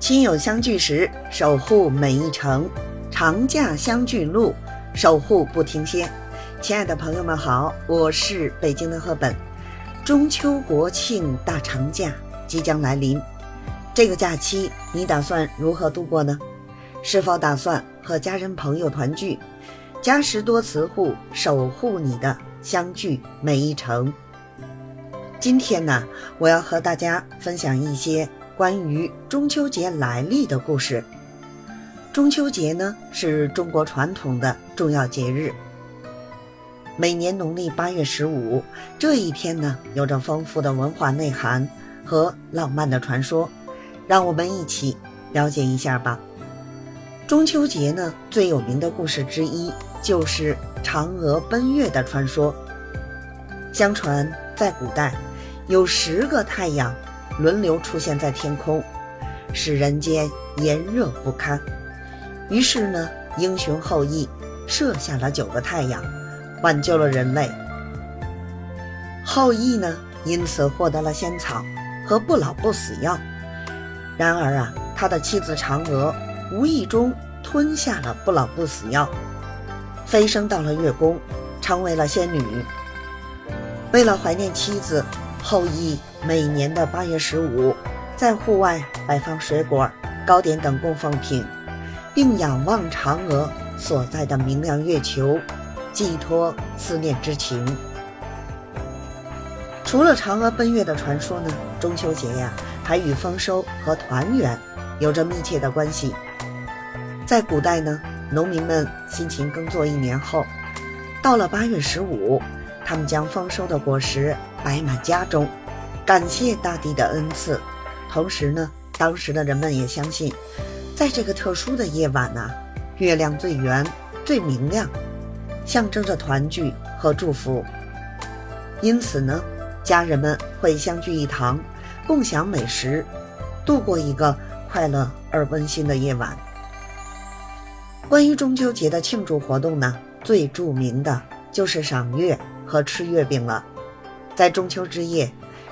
亲友相聚时，守护每一程；长假相聚路，守护不停歇。亲爱的朋友们好，我是北京的赫本。中秋国庆大长假即将来临，这个假期你打算如何度过呢？是否打算和家人朋友团聚？嘉实多磁护守护你的相聚每一程。今天呢，我要和大家分享一些。关于中秋节来历的故事。中秋节呢，是中国传统的重要节日。每年农历八月十五这一天呢，有着丰富的文化内涵和浪漫的传说。让我们一起了解一下吧。中秋节呢，最有名的故事之一就是嫦娥奔月的传说。相传在古代，有十个太阳。轮流出现在天空，使人间炎热不堪。于是呢，英雄后羿射下了九个太阳，挽救了人类。后羿呢，因此获得了仙草和不老不死药。然而啊，他的妻子嫦娥无意中吞下了不老不死药，飞升到了月宫，成为了仙女。为了怀念妻子。后羿每年的八月十五，在户外摆放水果、糕点等供奉品，并仰望嫦娥所在的明亮月球，寄托思念之情。除了嫦娥奔月的传说呢，中秋节呀，还与丰收和团圆有着密切的关系。在古代呢，农民们辛勤耕作一年后，到了八月十五。他们将丰收的果实摆满家中，感谢大地的恩赐。同时呢，当时的人们也相信，在这个特殊的夜晚呐，月亮最圆、最明亮，象征着团聚和祝福。因此呢，家人们会相聚一堂，共享美食，度过一个快乐而温馨的夜晚。关于中秋节的庆祝活动呢，最著名的就是赏月。和吃月饼了。在中秋之夜，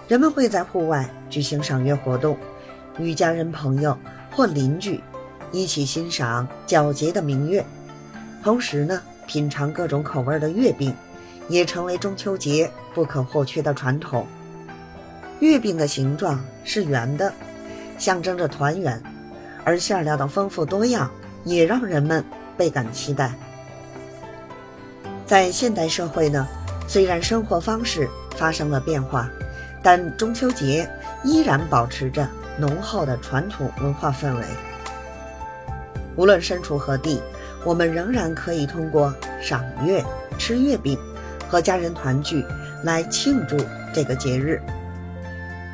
人们会在户外举行赏月活动，与家人、朋友或邻居一起欣赏皎洁的明月，同时呢，品尝各种口味的月饼，也成为中秋节不可或缺的传统。月饼的形状是圆的，象征着团圆，而馅料的丰富多样也让人们倍感期待。在现代社会呢？虽然生活方式发生了变化，但中秋节依然保持着浓厚的传统文化氛围。无论身处何地，我们仍然可以通过赏月、吃月饼和家人团聚来庆祝这个节日。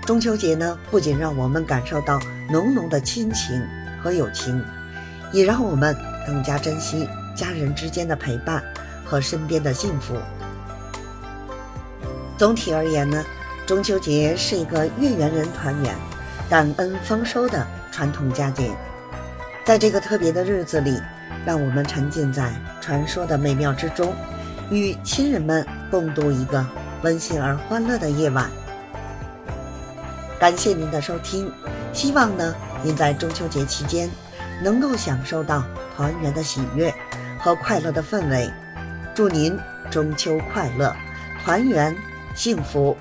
中秋节呢，不仅让我们感受到浓浓的亲情和友情，也让我们更加珍惜家人之间的陪伴和身边的幸福。总体而言呢，中秋节是一个月圆人团圆、感恩丰收的传统佳节。在这个特别的日子里，让我们沉浸在传说的美妙之中，与亲人们共度一个温馨而欢乐的夜晚。感谢您的收听，希望呢您在中秋节期间能够享受到团圆的喜悦和快乐的氛围。祝您中秋快乐，团圆！幸福。